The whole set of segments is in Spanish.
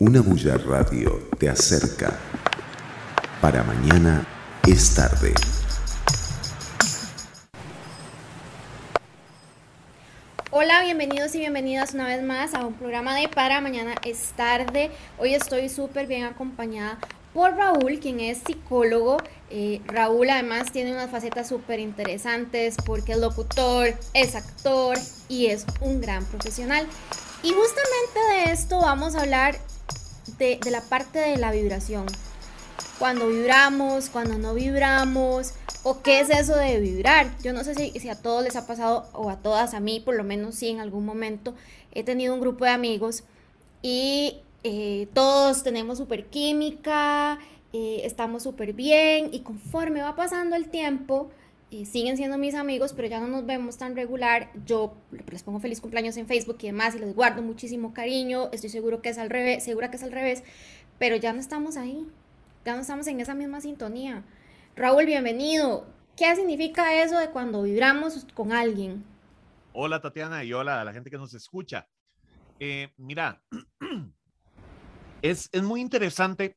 Una bulla radio te acerca. Para mañana es tarde. Hola, bienvenidos y bienvenidas una vez más a un programa de Para Mañana es tarde. Hoy estoy súper bien acompañada por Raúl, quien es psicólogo. Eh, Raúl además tiene unas facetas súper interesantes porque es locutor, es actor y es un gran profesional. Y justamente de esto vamos a hablar de, la parte de la vibración. Cuando vibramos, cuando no vibramos, o qué es eso de vibrar. Yo no sé si, a todos les ha pasado, o a todas, a mí por lo menos sí en algún momento, he tenido un grupo de amigos y eh, todos tenemos super química, eh, estamos súper bien y conforme va pasando el tiempo, eh, siguen siendo mis amigos, pero ya no nos vemos tan regular. Yo les pongo feliz cumpleaños en Facebook y demás y les guardo muchísimo cariño. Estoy seguro que es al revés, segura que es al revés, pero ya no estamos ahí, ya no estamos en esa misma sintonía. Raúl, bienvenido. ¿Qué significa eso de cuando vibramos con alguien? Hola Tatiana y hola a la gente que nos escucha. mira, es, muy interesante.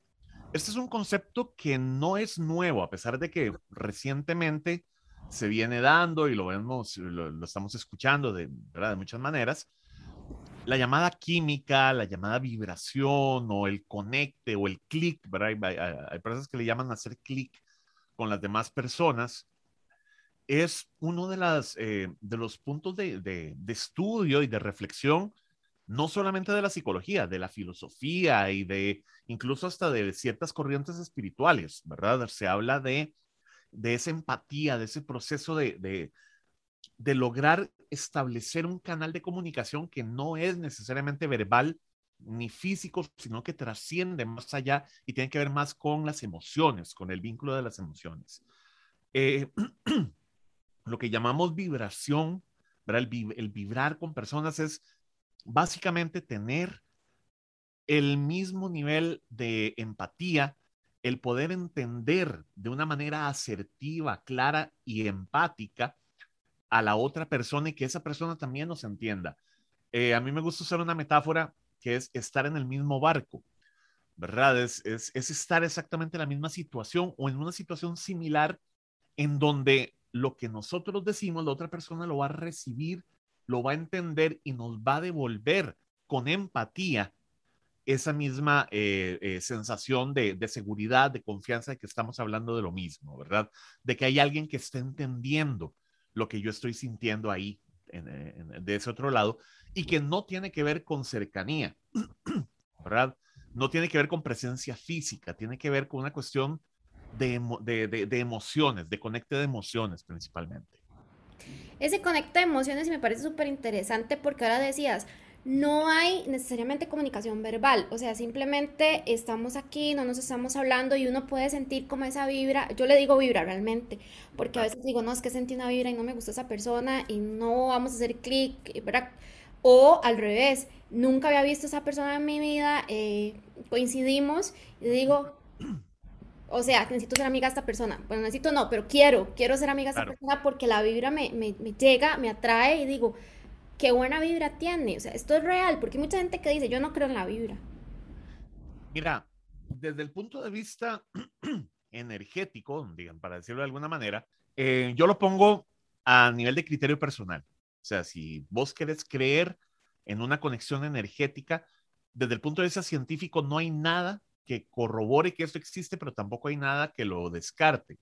Este es un concepto que no es nuevo, a pesar de que recientemente se viene dando y lo vemos, lo, estamos escuchando de, de muchas maneras. La llamada química, la llamada vibración o el conecte o el clic, ¿verdad? Hay, personas que le llaman hacer clic con las demás personas. Es uno de, las, eh, de los puntos de, de, de estudio y de reflexión no solamente de la psicología, de la filosofía y de incluso hasta de ciertas corrientes espirituales, ¿verdad? Se habla de, de esa empatía, de ese proceso de, de, lograr establecer un canal de comunicación que no es necesariamente verbal ni físico, sino que trasciende más allá y tiene que ver más con las emociones, con el vínculo de las emociones. Eh, lo que llamamos vibración, el, vibrar con personas es básicamente tener el mismo nivel de empatía, el poder entender de una manera asertiva, clara y empática a la otra persona y que esa persona también nos entienda. Eh, a mí me gusta usar una metáfora que es estar en el mismo barco, ¿verdad? Es, es, es estar exactamente en la misma situación o en una situación similar en donde lo que nosotros decimos, la otra persona lo va a recibir lo va a entender y nos va a devolver con empatía esa misma eh, eh, sensación de, seguridad, de confianza de que estamos hablando de lo mismo, ¿verdad? De que hay alguien que está entendiendo lo que yo estoy sintiendo ahí, de ese otro lado, y que no tiene que ver con cercanía, ¿verdad? No tiene que ver con presencia física, tiene que ver con una cuestión de, emociones, de conecte de emociones principalmente ese conecta de emociones me parece súper interesante porque ahora decías, no hay necesariamente comunicación verbal, o sea, simplemente estamos aquí, no nos estamos hablando y uno puede sentir como esa vibra, yo le digo vibra realmente, porque a veces digo, no, es que sentí una vibra y no me gusta esa persona y no vamos a hacer clic, ¿verdad? O al revés, nunca había visto a esa persona en mi vida, eh, coincidimos y digo, o sea, necesito ser amiga de esta persona. Bueno, necesito no, pero quiero, quiero ser amiga de esta persona porque la vibra me, me, me, llega, me atrae y digo, qué buena vibra tiene. O sea, esto es real, porque hay mucha gente que dice, yo no creo en la vibra. Mira, desde el punto de vista energético, digan, para decirlo de alguna manera, eh, yo lo pongo a nivel de criterio personal. O sea, si vos querés creer en una conexión energética, desde el punto de vista científico no hay nada que corrobore que esto existe, pero tampoco hay nada que lo descarte.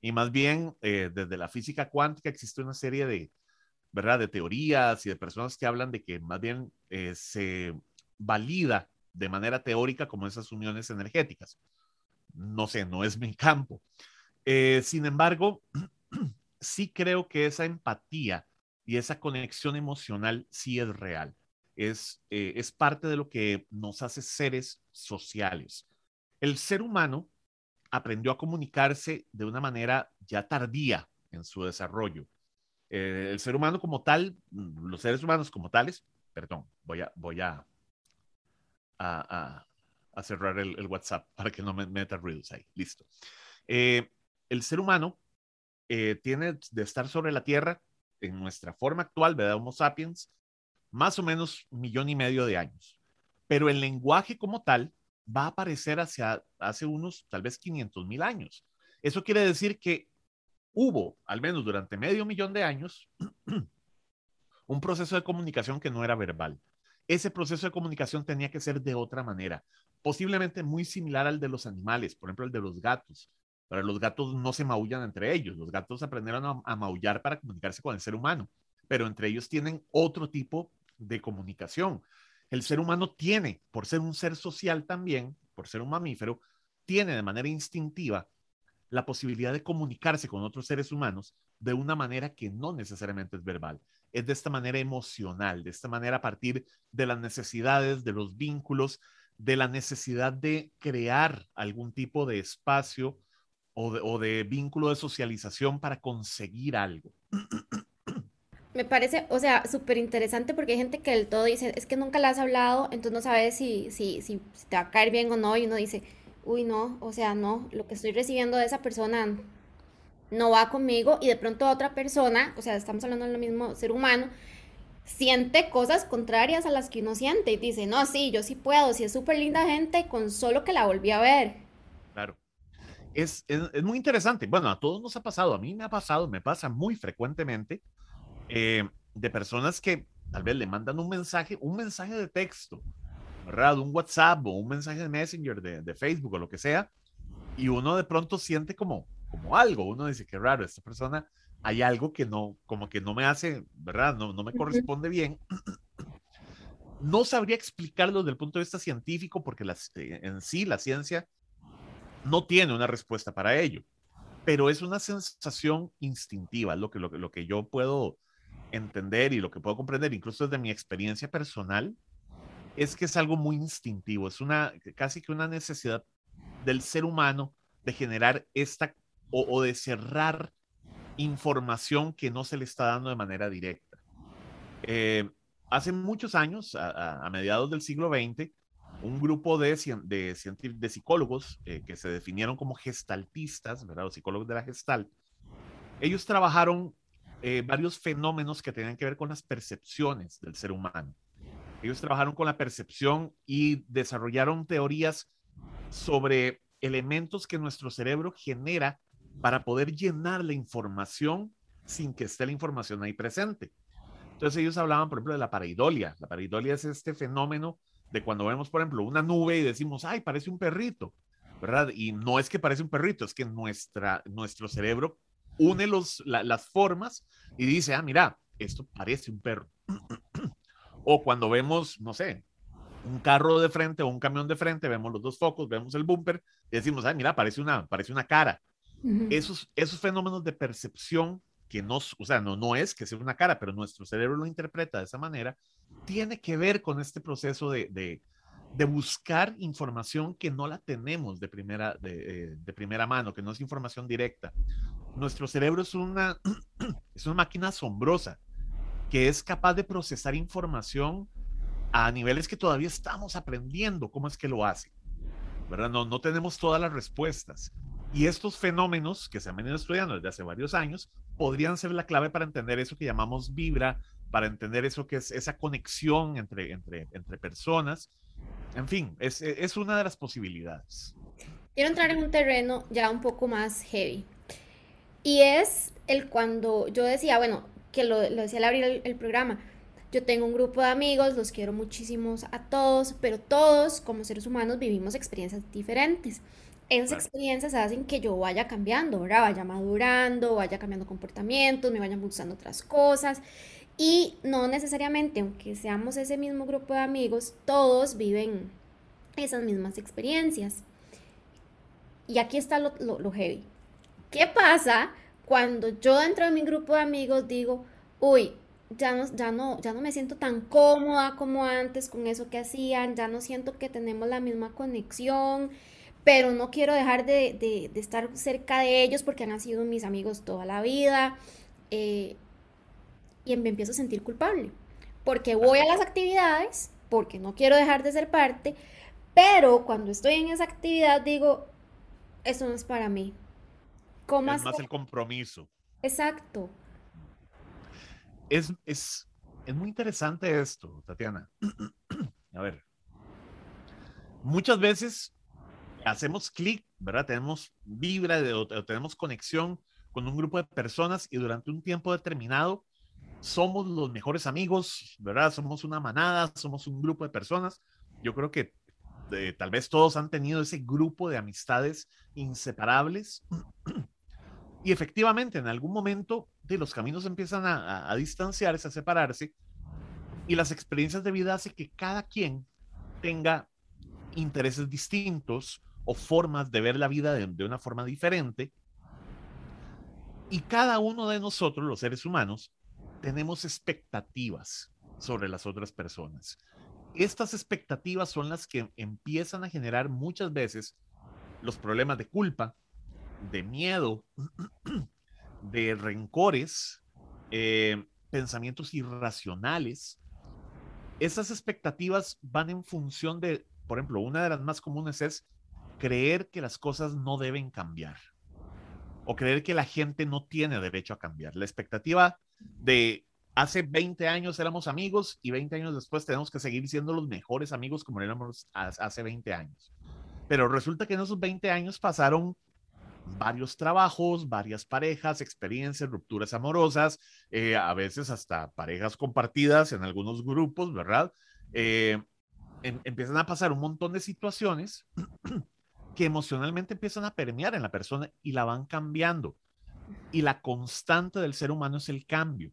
Y más bien, eh, desde la física cuántica existe una serie de, ¿verdad? De teorías y de personas que hablan de que más bien eh, se valida de manera teórica como esas uniones energéticas. No sé, no es mi campo. Eh, sin embargo, sí creo que esa empatía y esa conexión emocional sí es real es, eh, es parte de lo que nos hace seres sociales. El ser humano aprendió a comunicarse de una manera ya tardía en su desarrollo. Eh, el ser humano como tal, los seres humanos como tales, perdón, voy a, voy a, cerrar el, WhatsApp para que no me meta ruidos ahí. Listo. Eh, el ser humano tiene de estar sobre la Tierra en nuestra forma actual, ¿verdad? Homo sapiens, más o menos millón y medio de años. pero el lenguaje como tal va a aparecer hacia hace unos tal vez 500 mil años. Eso quiere decir que hubo, al menos durante medio millón de años, un proceso de comunicación que no era verbal. Ese proceso de comunicación tenía que ser de otra manera, posiblemente muy similar al de los animales, por ejemplo, el de los gatos. Pero los gatos no se maullan entre ellos. Los gatos aprendieron a, a maullar para comunicarse con el ser humano, pero entre ellos tienen otro tipo de comunicación. El ser humano tiene, por ser un ser social también, por ser un mamífero, tiene de manera instintiva la posibilidad de comunicarse con otros seres humanos de una manera que no necesariamente es verbal. Es de esta manera emocional, de esta manera a partir de las necesidades, de los vínculos, de la necesidad de crear algún tipo de espacio o de, vínculo de socialización para conseguir algo. Me parece, o sea, súper interesante porque hay gente que del todo dice, es que nunca la has hablado, entonces no sabes si, si, si, te va a caer bien o no, y uno dice, uy, no, o sea, no, lo que estoy recibiendo de esa persona no va conmigo, y de pronto otra persona, o sea, estamos hablando del mismo ser humano, siente cosas contrarias a las que uno siente y dice, no, sí, yo sí puedo, sí es súper linda gente con solo que la volví a ver. Claro. Es, es, muy interesante. Bueno, a todos nos ha pasado, a mí me ha pasado, me pasa muy frecuentemente eh, de personas que tal vez le mandan un mensaje, un mensaje de texto, ¿verdad? Un WhatsApp o un mensaje de Messenger, de, de Facebook o lo que sea, y uno de pronto siente como, como algo, uno dice, qué raro, esta persona hay algo que no, como que no me hace, ¿verdad? No, no me corresponde bien. No sabría explicarlo desde el punto de vista científico porque las, eh, en sí la ciencia no tiene una respuesta para ello, pero es una sensación instintiva, lo que, lo, lo que yo puedo entender y lo que puedo comprender, incluso desde mi experiencia personal, es que es algo muy instintivo, es una casi que una necesidad del ser humano de generar esta o, de cerrar información que no se le está dando de manera directa. Eh, hace muchos años, a, mediados del siglo XX, un grupo de, de, de psicólogos eh, que se definieron como gestaltistas, ¿verdad? Los psicólogos de la gestalt, ellos trabajaron eh, varios fenómenos que tenían que ver con las percepciones del ser humano. Ellos trabajaron con la percepción y desarrollaron teorías sobre elementos que nuestro cerebro genera para poder llenar la información sin que esté la información ahí presente. Entonces ellos hablaban, por ejemplo, de la pareidolia. La pareidolia es este fenómeno de cuando vemos, por ejemplo, una nube y decimos, ay, parece un perrito, ¿verdad? Y no es que parece un perrito, es que nuestra, nuestro cerebro une los, las formas y dice, ah, mira, esto parece un perro. o cuando vemos, no sé, un carro de frente o un camión de frente, vemos los dos focos, vemos el bumper y decimos, ay, mira, parece una, parece una cara esos, esos fenómenos de percepción que no, o sea, no, no es que sea una cara, pero nuestro cerebro lo interpreta de esa manera, tiene que ver con este proceso de, de, de buscar información que no la tenemos de primera, de, eh, de, primera mano, que no es información directa. Nuestro cerebro es una, es una máquina asombrosa que es capaz de procesar información a niveles que todavía estamos aprendiendo cómo es que lo hace. ¿verdad? No, no tenemos todas las respuestas. Y estos fenómenos que se han venido estudiando desde hace varios años podrían ser la clave para entender eso que llamamos vibra, para entender eso que es esa conexión entre, entre, entre personas. En fin, es, es una de las posibilidades. Quiero entrar en un terreno ya un poco más heavy. Y es el cuando yo decía, bueno, que lo, lo decía al abrir el, el programa, yo tengo un grupo de amigos, los quiero muchísimos a todos, pero todos como seres humanos vivimos experiencias diferentes esas experiencias hacen que yo vaya cambiando, ¿verdad? Vaya madurando, vaya cambiando comportamientos, me vayan gustando otras cosas. Y no necesariamente, aunque seamos ese mismo grupo de amigos, todos viven esas mismas experiencias. Y aquí está lo, lo, heavy. ¿Qué pasa cuando yo dentro de mi grupo de amigos digo, uy, ya no, ya, no, ya no me siento tan cómoda como antes con eso que hacían, ya no siento que tenemos la misma conexión, pero no quiero dejar de, estar cerca de ellos porque han sido mis amigos toda la vida. Eh, y me empiezo a sentir culpable, porque voy a las actividades, porque no quiero dejar de ser parte, pero cuando estoy en esa actividad digo, eso no es para mí. ¿Cómo es más el compromiso. Exacto. Es, es, es muy interesante esto, Tatiana. a ver, muchas veces hacemos clic, ¿verdad? Tenemos vibra o, tenemos conexión con un grupo de personas y durante un tiempo determinado somos los mejores amigos, ¿verdad? Somos una manada, somos un grupo de personas. Yo creo que eh, tal vez todos han tenido ese grupo de amistades inseparables. y efectivamente, en algún momento de los caminos empiezan a, distanciarse, a separarse, y las experiencias de vida hacen que cada quien tenga intereses distintos o formas de ver la vida de, una forma diferente. Y cada uno de nosotros, los seres humanos, tenemos expectativas sobre las otras personas. Estas expectativas son las que empiezan a generar muchas veces los problemas de culpa, de miedo, de rencores, eh, pensamientos irracionales. Esas expectativas van en función de, por ejemplo, una de las más comunes es creer que las cosas no deben cambiar o creer que la gente no tiene derecho a cambiar. La expectativa de hace 20 años éramos amigos y 20 años después tenemos que seguir siendo los mejores amigos como éramos hace 20 años. Pero resulta que en esos 20 años pasaron varios trabajos, varias parejas, experiencias, rupturas amorosas, eh, a veces hasta parejas compartidas en algunos grupos, ¿verdad? Eh, em, empiezan a pasar un montón de situaciones que emocionalmente empiezan a permear en la persona y la van cambiando. Y la constante del ser humano es el cambio.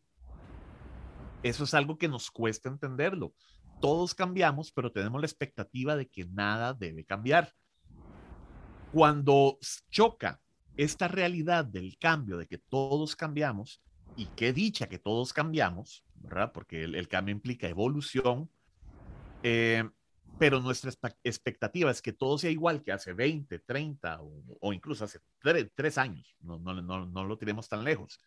Eso es algo que nos cuesta entenderlo. Todos cambiamos, pero tenemos la expectativa de que nada debe cambiar. Cuando choca esta realidad del cambio, de que todos cambiamos, y qué dicha que todos cambiamos, ¿verdad? Porque el, cambio implica evolución, eh, pero nuestra expectativa es que todo sea igual que hace 20, 30 o, incluso hace 3, años, no, no, lo tenemos tan lejos.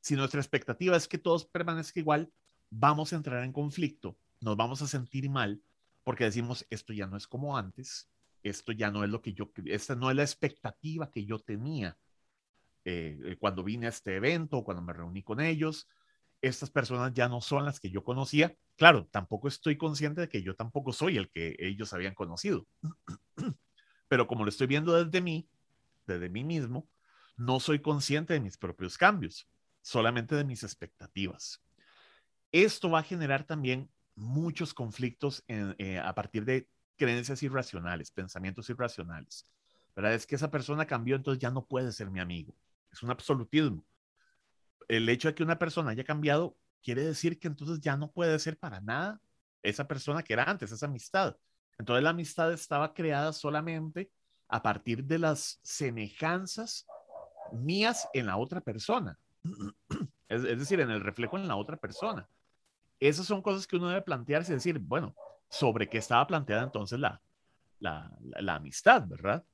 Si nuestra expectativa es que todos permanezca igual, vamos a entrar en conflicto, nos vamos a sentir mal porque decimos, esto ya no es como antes, esto ya no es lo que yo, esta no es la expectativa que yo tenía eh, eh, cuando vine a este evento, cuando me reuní con ellos, estas personas ya no son las que yo conocía. Claro, tampoco estoy consciente de que yo tampoco soy el que ellos habían conocido. Pero como lo estoy viendo desde mí, desde mí mismo, no soy consciente de mis propios cambios, solamente de mis expectativas. Esto va a generar también muchos conflictos eh, a partir de creencias irracionales, pensamientos irracionales. ¿Verdad? Es que esa persona cambió, entonces ya no puede ser mi amigo. Es un absolutismo el hecho de que una persona haya cambiado quiere decir que entonces ya no puede ser para nada esa persona que era antes, esa amistad. Entonces la amistad estaba creada solamente a partir de las semejanzas mías en la otra persona. Es, decir, en el reflejo en la otra persona. Esas son cosas que uno debe plantearse y decir, bueno, sobre qué estaba planteada entonces la, la, la amistad, ¿verdad?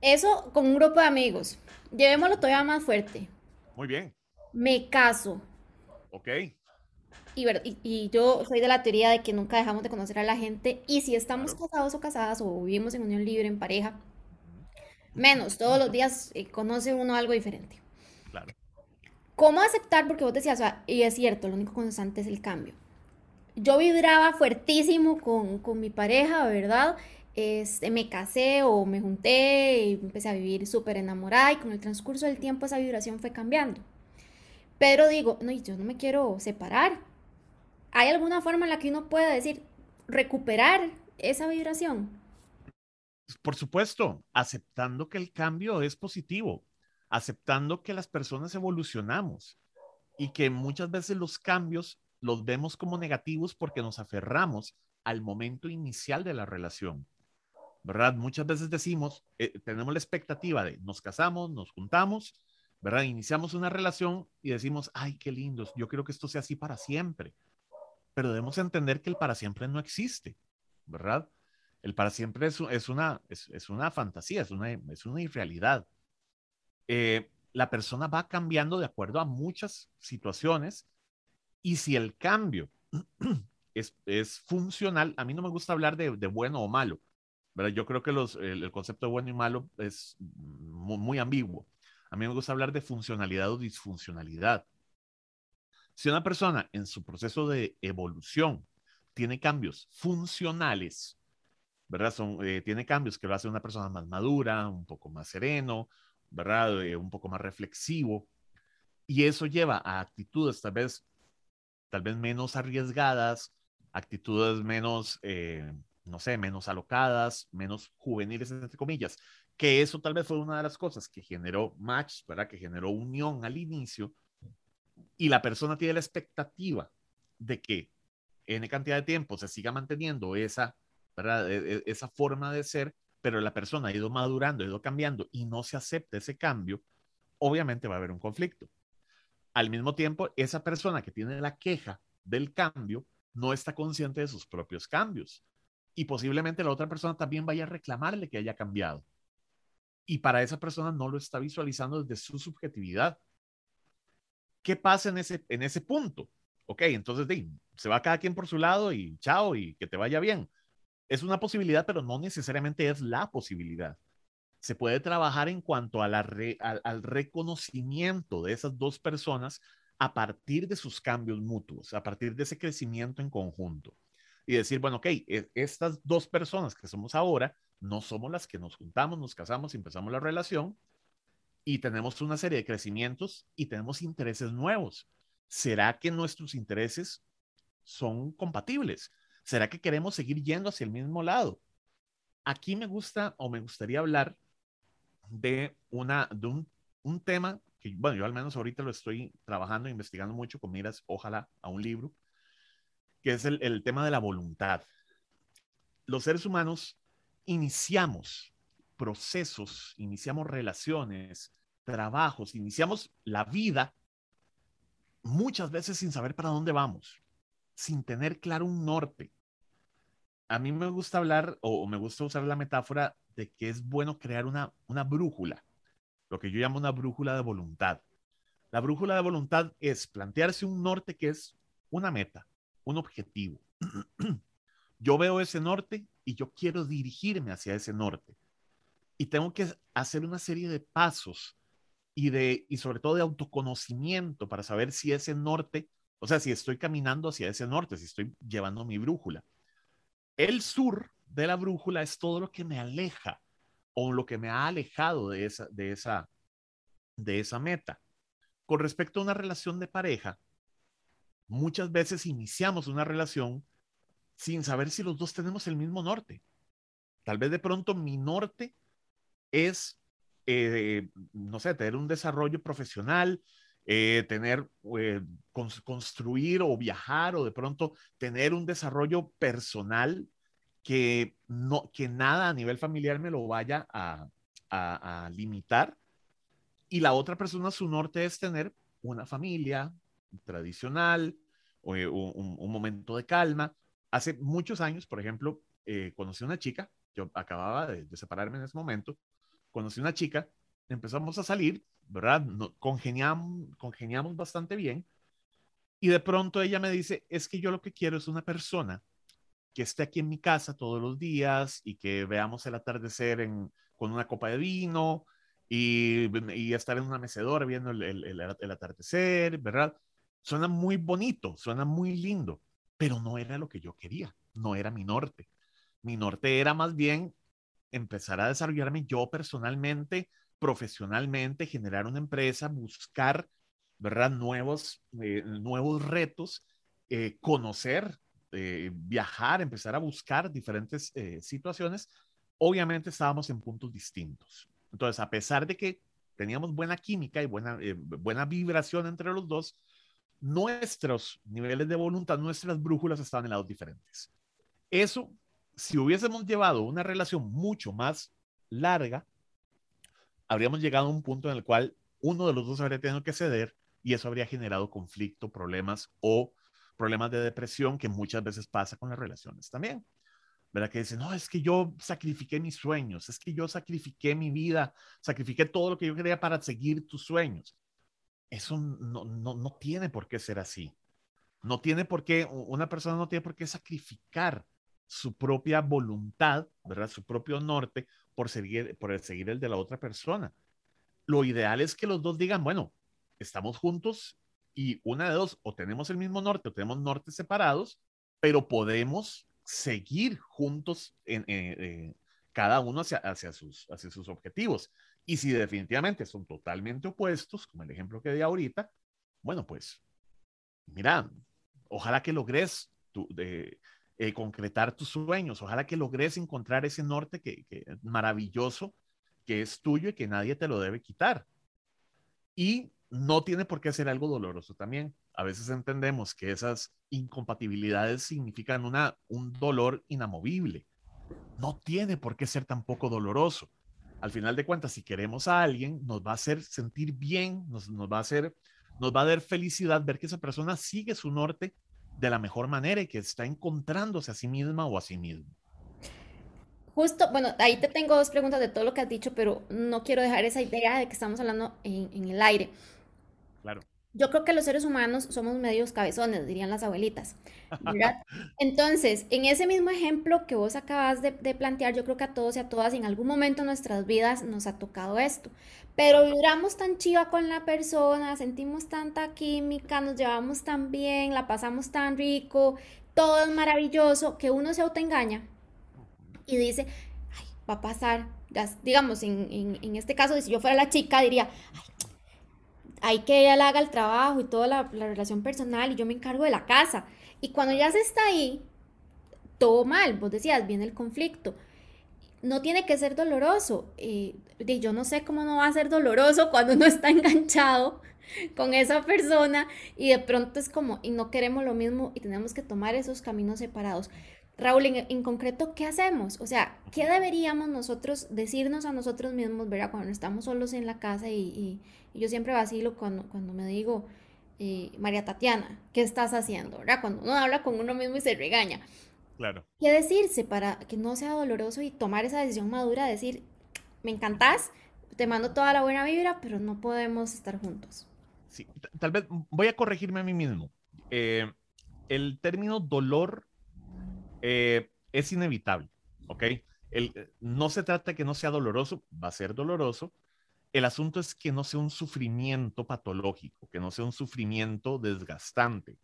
Eso con un grupo de amigos. Llevémoslo todavía más fuerte. Muy bien. Me caso. Ok. Y, y, yo soy de la teoría de que nunca dejamos de conocer a la gente y si estamos casados o casadas o vivimos en unión libre, en pareja, menos, todos los días eh, conoce uno algo diferente. Claro. ¿Cómo aceptar? Porque vos decías, y es cierto, lo único constante es el cambio. Yo vibraba fuertísimo con, con mi pareja, ¿verdad? este, me casé o me junté y empecé a vivir súper enamorada y con el transcurso del tiempo esa vibración fue cambiando. Pero digo, no, yo no me quiero separar. ¿Hay alguna forma en la que uno pueda decir, recuperar esa vibración? Por supuesto, aceptando que el cambio es positivo, aceptando que las personas evolucionamos y que muchas veces los cambios los vemos como negativos porque nos aferramos al momento inicial de la relación. ¿verdad? Muchas veces decimos, eh, tenemos la expectativa de nos casamos, nos juntamos, ¿verdad? Iniciamos una relación y decimos, ay, qué lindos, yo quiero que esto sea así para siempre. Pero debemos entender que el para siempre no existe, ¿verdad? El para siempre es, una, es, una fantasía, es una, es una irrealidad. Eh, la persona va cambiando de acuerdo a muchas situaciones y si el cambio es, es funcional, a mí no me gusta hablar de, bueno o malo, yo creo que los, el, concepto de bueno y malo es muy, ambiguo. A mí me gusta hablar de funcionalidad o disfuncionalidad. Si una persona en su proceso de evolución tiene cambios funcionales, ¿verdad? Son, eh, tiene cambios que lo hace una persona más madura, un poco más sereno, ¿verdad? Eh, un poco más reflexivo. Y eso lleva a actitudes tal vez, tal vez menos arriesgadas, actitudes menos, eh, no sé, menos alocadas, menos juveniles, entre comillas. Que eso tal vez fue una de las cosas que generó match, ¿verdad? Que generó unión al inicio. Y la persona tiene la expectativa de que en cantidad de tiempo se siga manteniendo esa, ¿verdad? E, e, esa forma de ser, pero la persona ha ido madurando, ha ido cambiando y no se acepta ese cambio, obviamente va a haber un conflicto. Al mismo tiempo, esa persona que tiene la queja del cambio no está consciente de sus propios cambios y posiblemente la otra persona también vaya a reclamarle que haya cambiado. Y para esa persona no lo está visualizando desde su subjetividad. ¿Qué pasa en ese, en ese punto? ok, entonces se va cada quien por su lado y chao y que te vaya bien. Es una posibilidad, pero no necesariamente es la posibilidad. Se puede trabajar en cuanto al, reconocimiento de esas dos personas a partir de sus cambios mutuos, a partir de ese crecimiento en conjunto. Y decir, bueno, ok, e, estas dos personas que somos ahora no somos las que nos juntamos, nos casamos y empezamos la relación y tenemos una serie de crecimientos y tenemos intereses nuevos ¿será que nuestros intereses son compatibles? ¿Será que queremos seguir yendo hacia el mismo lado? Aquí me gusta o me gustaría hablar de, una, un, tema que, bueno, yo al menos ahorita lo estoy trabajando, investigando mucho con miras, ojalá, a un libro, que es el, el tema de la voluntad. Los seres humanos iniciamos procesos, iniciamos relaciones, trabajos, iniciamos la vida muchas veces sin saber para dónde vamos, sin tener claro un norte. A mí me gusta hablar o me gusta usar la metáfora de que es bueno crear una, una brújula, lo que yo llamo una brújula de voluntad. La brújula de voluntad es plantearse un norte que es una meta, un objetivo. yo veo ese norte y yo quiero dirigirme hacia ese norte. Y tengo que hacer una serie de pasos y, de, y sobre todo de autoconocimiento para saber si ese norte, o sea, si estoy caminando hacia ese norte, si estoy llevando mi brújula. El sur de la brújula es todo lo que me aleja o lo que me ha alejado de esa, de esa, de esa meta. Con respecto a una relación de pareja, muchas veces iniciamos una relación sin saber si los dos tenemos el mismo norte. Tal vez de pronto mi norte es eh, no sé, tener un desarrollo profesional, eh, tener, eh, construir o viajar o de pronto tener un desarrollo personal que, no, que nada a nivel familiar me lo vaya a, a, limitar. Y la otra persona, su norte es tener una familia tradicional, o, un, un, momento de calma. Hace muchos años, por ejemplo, conocí a una chica, yo acababa de, de separarme en ese momento, conocí una chica, empezamos a salir, ¿verdad? congeniamos, congeniamos bastante bien. Y de pronto ella me dice, es que yo lo que quiero es una persona que esté aquí en mi casa todos los días y que veamos el atardecer con una copa de vino y, estar en una mecedora viendo el, el, atardecer, ¿verdad? Suena muy bonito, suena muy lindo, pero no era lo que yo quería, no era mi norte. Mi norte era más bien empezar a desarrollarme yo personalmente, profesionalmente, generar una empresa, buscar, ¿verdad? Nuevos, eh, nuevos retos, eh, conocer, eh, viajar, empezar a buscar diferentes situaciones. Obviamente estábamos en puntos distintos. Entonces, a pesar de que teníamos buena química y buena, buena vibración entre los dos, nuestros niveles de voluntad, nuestras brújulas estaban en lados diferentes. Eso si hubiésemos llevado una relación mucho más larga, habríamos llegado a un punto en el cual uno de los dos habría tenido que ceder y eso habría generado conflicto, problemas o problemas de depresión que muchas veces pasa con las relaciones también. ¿Verdad? Que dicen, no, es que yo sacrifiqué mis sueños, es que yo sacrifiqué mi vida, sacrifiqué todo lo que yo quería para seguir tus sueños. Eso no, no, no tiene por qué ser así. No tiene por qué, una persona no tiene por qué sacrificar su propia voluntad, ¿verdad? Su propio norte por seguir, por seguir el de la otra persona. Lo ideal es que los dos digan, bueno, estamos juntos y una de dos, o tenemos el mismo norte o tenemos nortes separados, pero podemos seguir juntos en, cada uno hacia, hacia, sus, hacia sus objetivos. Y si definitivamente son totalmente opuestos, como el ejemplo que di ahorita, bueno, pues, mira, ojalá que logres tu, eh, concretar tus sueños, ojalá que logres encontrar ese norte que, que maravilloso que es tuyo y que nadie te lo debe quitar. Y no tiene por qué ser algo doloroso también. A veces entendemos que esas incompatibilidades significan una, un dolor inamovible. No tiene por qué ser tampoco doloroso. Al final de cuentas, si queremos a alguien, nos va a hacer sentir bien, nos, nos va a hacer, nos va a dar felicidad ver que esa persona sigue su norte de la mejor manera y que está encontrándose a sí misma o a sí mismo. Justo, bueno, ahí te tengo dos preguntas de todo lo que has dicho, pero no quiero dejar esa idea de que estamos hablando en, en el aire. Claro. Yo creo que los seres humanos somos medios cabezones, dirían las abuelitas. ¿verdad? Entonces, en ese mismo ejemplo que vos acabas de, de, plantear, yo creo que a todos y a todas en algún momento en nuestras vidas nos ha tocado esto. Pero vibramos tan chiva con la persona, sentimos tanta química, nos llevamos tan bien, la pasamos tan rico, todo es maravilloso, que uno se autoengaña y dice, ay, va a pasar. Digamos, en, en, en este caso, si yo fuera la chica, diría, ay, hay que ella haga el trabajo y toda la, la, relación personal y yo me encargo de la casa. Y cuando ya se está ahí, todo mal, vos decías, viene el conflicto. No tiene que ser doloroso. Eh, yo no sé cómo no va a ser doloroso cuando uno está enganchado con esa persona y de pronto es como, y no queremos lo mismo y tenemos que tomar esos caminos separados. Raúl, en, en, concreto, ¿qué hacemos? O sea, ¿qué deberíamos nosotros decirnos a nosotros mismos, ¿verdad? Cuando estamos solos en la casa y, y, y yo siempre vacilo cuando, cuando me digo, eh, María Tatiana, ¿qué estás haciendo? ¿verdad? Cuando uno habla con uno mismo y se regaña. Claro. ¿Qué decirse para que no sea doloroso y tomar esa decisión madura, decir, me encantás, te mando toda la buena vibra, pero no podemos estar juntos? Sí, tal vez voy a corregirme a mí mismo. Eh, el término dolor eh, es inevitable, ¿ok? El, no se trata de que no sea doloroso, va a ser doloroso. El asunto es que no sea un sufrimiento patológico, que no sea un sufrimiento desgastante.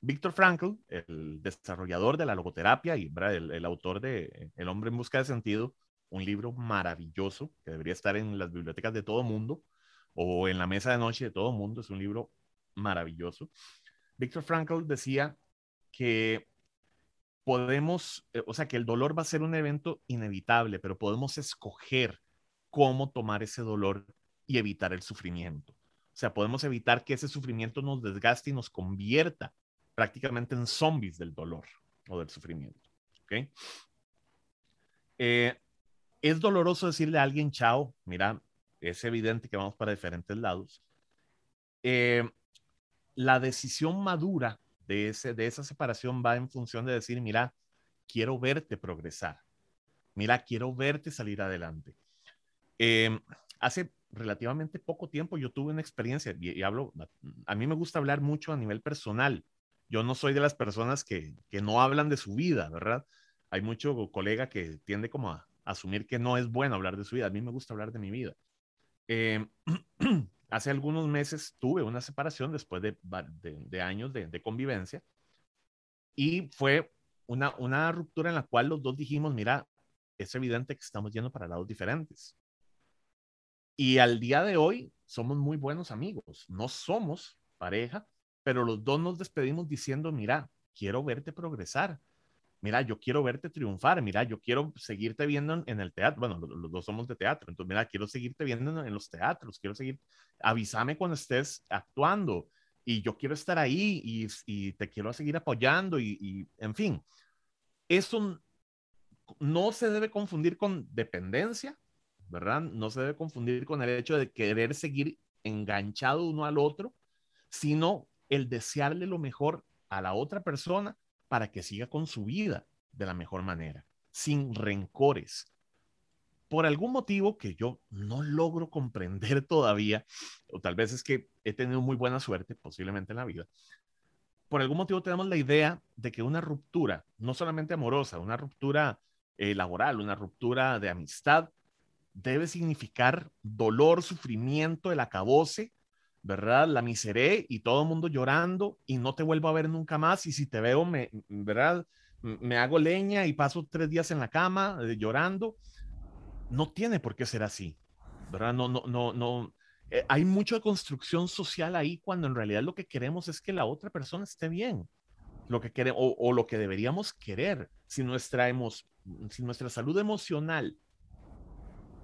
Víctor Frankl, el desarrollador de la logoterapia y el, el, autor de El hombre en busca de sentido, un libro maravilloso que debería estar en las bibliotecas de todo mundo o en la mesa de noche de todo mundo, es un libro maravilloso. Víctor Frankl decía que podemos, eh, o sea, que el dolor va a ser un evento inevitable, pero podemos escoger cómo tomar ese dolor y evitar el sufrimiento. O sea, podemos evitar que ese sufrimiento nos desgaste y nos convierta prácticamente en zombies del dolor o del sufrimiento. ¿Ok? Eh, es doloroso decirle a alguien chao, mira, es evidente que vamos para diferentes lados. Eh, la decisión madura de, ese, de esa separación va en función de decir, mira, quiero verte progresar. Mira, quiero verte salir adelante. Eh, hace relativamente poco tiempo yo tuve una experiencia y, hablo, a mí me gusta hablar mucho a nivel personal. Yo no soy de las personas que, que no hablan de su vida, ¿verdad? Hay mucho colega que tiende como a, asumir que no es bueno hablar de su vida. A mí me gusta hablar de mi vida. Eh, hace algunos meses tuve una separación después de, años de, de, convivencia y fue una, una ruptura en la cual los dos dijimos, mira, es evidente que estamos yendo para lados diferentes. Y al día de hoy somos muy buenos amigos, no somos pareja, pero los dos nos despedimos diciendo, mira, quiero verte progresar, mira, yo quiero verte triunfar, mira, yo quiero seguirte viendo en, el teatro, bueno, los, dos somos de teatro, entonces, mira, quiero seguirte viendo en, en, los teatros, quiero seguir, avísame cuando estés actuando y yo quiero estar ahí y, te quiero seguir apoyando y, en fin, eso no se debe confundir con dependencia, ¿verdad? No se debe confundir con el hecho de querer seguir enganchado uno al otro, sino el desearle lo mejor a la otra persona para que siga con su vida de la mejor manera, sin rencores. Por algún motivo que yo no logro comprender todavía, o tal vez es que he tenido muy buena suerte, posiblemente en la vida, por algún motivo tenemos la idea de que una ruptura, no solamente amorosa, una ruptura eh, laboral, una ruptura de amistad, debe significar dolor, sufrimiento, el acabose, ¿verdad? La miseré y todo el mundo llorando y no te vuelvo a ver nunca más y si te veo, me, ¿verdad? Me hago leña y paso tres días en la cama eh, llorando. No tiene por qué ser así, ¿verdad? No, no, no, no. Eh, hay mucha construcción social ahí cuando en realidad lo que queremos es que la otra persona esté bien, lo que queremos o, o lo que deberíamos querer. Si nuestra, hemos, si nuestra salud emocional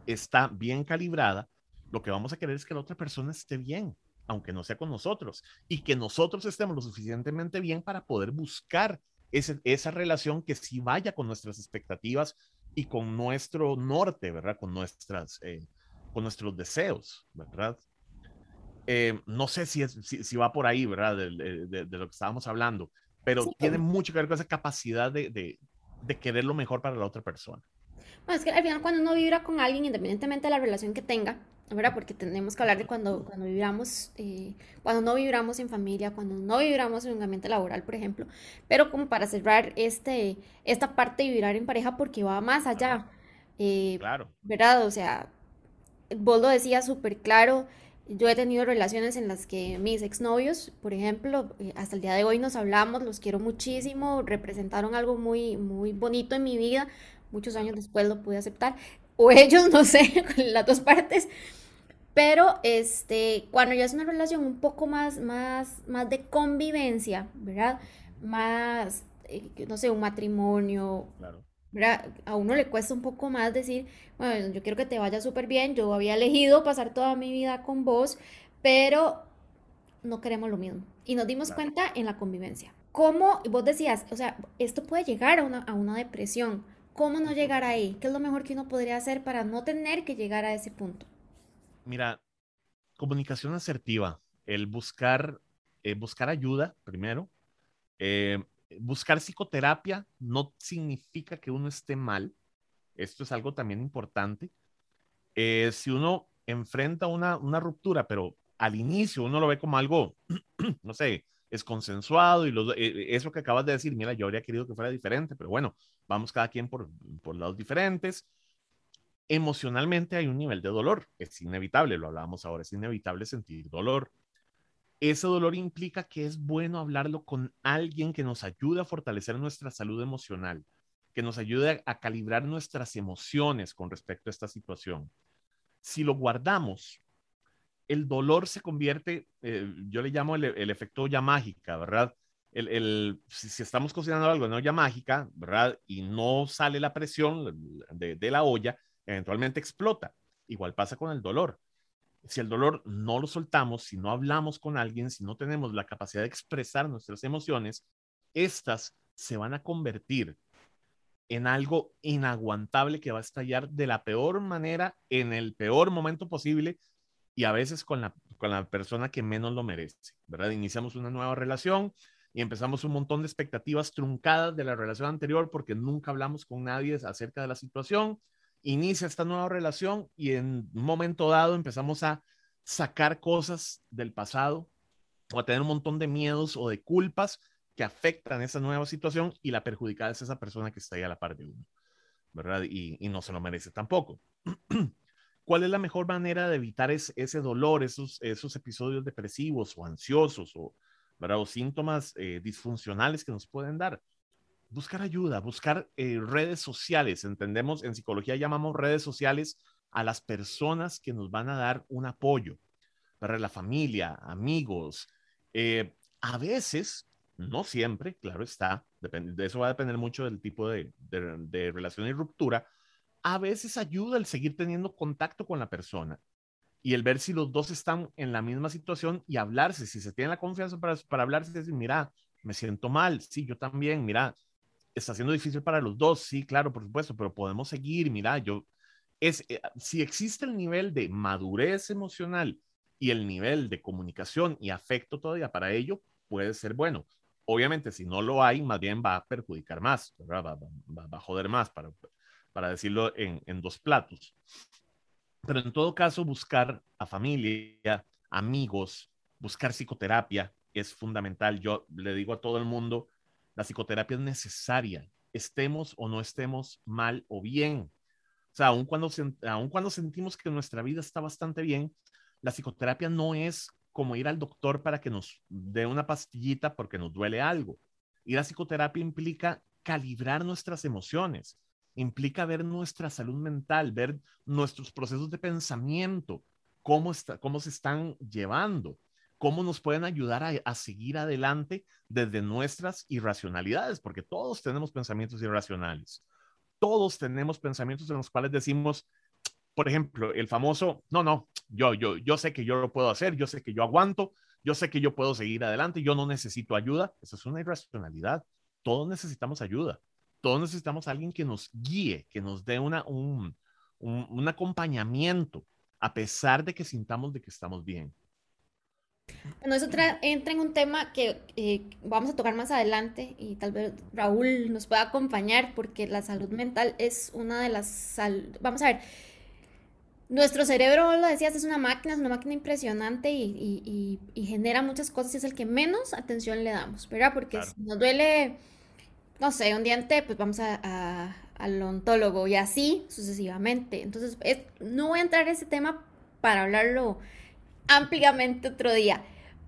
está bien calibrada, lo que vamos a querer es que la otra persona esté bien aunque no sea con nosotros, y que nosotros estemos lo suficientemente bien para poder buscar esa relación que sí vaya con nuestras expectativas y con nuestro norte, ¿verdad? Con, nuestras, eh, con nuestros deseos, ¿verdad? Eh, no sé si, es, si, va por ahí, ¿verdad? De, lo que estábamos hablando, pero tiene mucho que ver con esa capacidad de, de, querer lo mejor para la otra persona. Bueno, es que al final cuando uno vibra con alguien, independientemente de la relación que tenga, ¿verdad? Porque tenemos que hablar de cuando, cuando vibramos, eh, cuando no vibramos en familia, cuando no vibramos en un ambiente laboral, por ejemplo. Pero como para cerrar este, esta parte de vibrar en pareja, porque va más allá. Eh, claro. ¿Verdad? O sea, vos lo decías súper claro. Yo he tenido relaciones en las que mis exnovios, por ejemplo, eh, hasta el día de hoy nos hablamos, los quiero muchísimo, representaron algo muy, muy bonito en mi vida. Muchos años después lo pude aceptar o ellos, no sé, las dos partes. Pero este, cuando ya es una relación un poco más, más, más de convivencia, ¿verdad? Más, eh, no sé, un matrimonio, claro. ¿verdad? A uno le cuesta un poco más decir, bueno, yo quiero que te vaya súper bien, yo había elegido pasar toda mi vida con vos, pero no queremos lo mismo. Y nos dimos cuenta en la convivencia. ¿Cómo, vos decías, o sea, esto puede llegar a una, a una depresión? ¿Cómo no llegar ahí? ¿Qué es lo mejor que uno podría hacer para no tener que llegar a ese punto? Mira, comunicación asertiva, el buscar, eh, buscar ayuda primero, eh, buscar psicoterapia no significa que uno esté mal, esto es algo también importante. Eh, si uno enfrenta una, una ruptura, pero al inicio uno lo ve como algo, no sé, es consensuado y lo, eso que acabas de decir, mira, yo habría querido que fuera diferente, pero bueno, vamos cada quien por, por lados diferentes. Emocionalmente hay un nivel de dolor, es inevitable, lo hablábamos ahora, es inevitable sentir dolor. Ese dolor implica que es bueno hablarlo con alguien que nos ayude a fortalecer nuestra salud emocional, que nos ayude a calibrar nuestras emociones con respecto a esta situación. Si lo guardamos, el dolor se convierte, eh, yo le llamo el, efecto ya mágica, ¿verdad? El, si, estamos cocinando algo en olla mágica, ¿verdad? Y no sale la presión de la olla, eventualmente explota. Igual pasa con el dolor. Si el dolor no lo soltamos, si no hablamos con alguien, si no tenemos la capacidad de expresar nuestras emociones, estas se van a convertir en algo inaguantable que va a estallar de la peor manera, en el peor momento posible, y a veces con la, con la persona que menos lo merece, ¿verdad? Iniciamos una nueva relación y empezamos un montón de expectativas truncadas de la relación anterior porque nunca hablamos con nadie acerca de la situación. Inicia esta nueva relación y en un momento dado empezamos a sacar cosas del pasado o a tener un montón de miedos o de culpas que afectan esa nueva situación y la perjudicada es esa persona que está ahí a la par de uno, ¿verdad? Y, y no se lo merece tampoco. ¿Cuál es la mejor manera de evitar ese dolor, esos, episodios depresivos o ansiosos o, síntomas eh, disfuncionales que nos pueden dar? Buscar ayuda, buscar eh, redes sociales. Entendemos, en psicología llamamos redes sociales a las personas que nos van a dar un apoyo, para la familia, amigos. Eh, a veces, no siempre, claro está, de eso va a depender mucho del tipo de relación y ruptura, a veces ayuda el seguir teniendo contacto con la persona y el ver si los dos están en la misma situación y hablarse, si se tiene la confianza para, para hablarse, decir, mira, me siento mal, sí, yo también, mira, está siendo difícil para los dos, sí, claro, por supuesto, pero podemos seguir, mira, yo, es, eh, si existe el nivel de madurez emocional y el nivel de comunicación y afecto todavía para ello, puede ser bueno. Obviamente, si no lo hay, más bien va a perjudicar más, va, va, va, a joder más para, para decirlo en, dos platos. Pero en todo caso, buscar a familia, amigos, buscar psicoterapia es fundamental. Yo le digo a todo el mundo, la psicoterapia es necesaria, estemos o no estemos mal o bien. O sea, aun cuando, aun cuando sentimos que nuestra vida está bastante bien, la psicoterapia no es como ir al doctor para que nos dé una pastillita porque nos duele algo. Ir a psicoterapia implica calibrar nuestras emociones, implica ver nuestra salud mental, ver nuestros procesos de pensamiento, cómo, está, cómo se están llevando, cómo nos pueden ayudar a, seguir adelante desde nuestras irracionalidades, porque todos tenemos pensamientos irracionales. Todos tenemos pensamientos en los cuales decimos, por ejemplo, el famoso, no, no, yo, yo, yo sé que yo lo puedo hacer, yo sé que yo aguanto, yo sé que yo puedo seguir adelante, yo no necesito ayuda. Eso es una irracionalidad. Todos necesitamos ayuda. Todos necesitamos a alguien que nos guíe, que nos dé una, un, un, un acompañamiento, a pesar de que sintamos de que estamos bien. Bueno, eso entra en un tema que eh, vamos a tocar más adelante y tal vez Raúl nos pueda acompañar porque la salud mental es una de las... Sal... Vamos a ver, nuestro cerebro, lo decías, es una máquina, es una máquina impresionante y, y, y, y genera muchas cosas y es el que menos atención le damos, ¿verdad? Porque claro. si nos duele, no sé, un diente, pues vamos a, a, al ontólogo y así sucesivamente. Entonces, es, no voy a entrar en ese tema para hablarlo ampliamente otro día.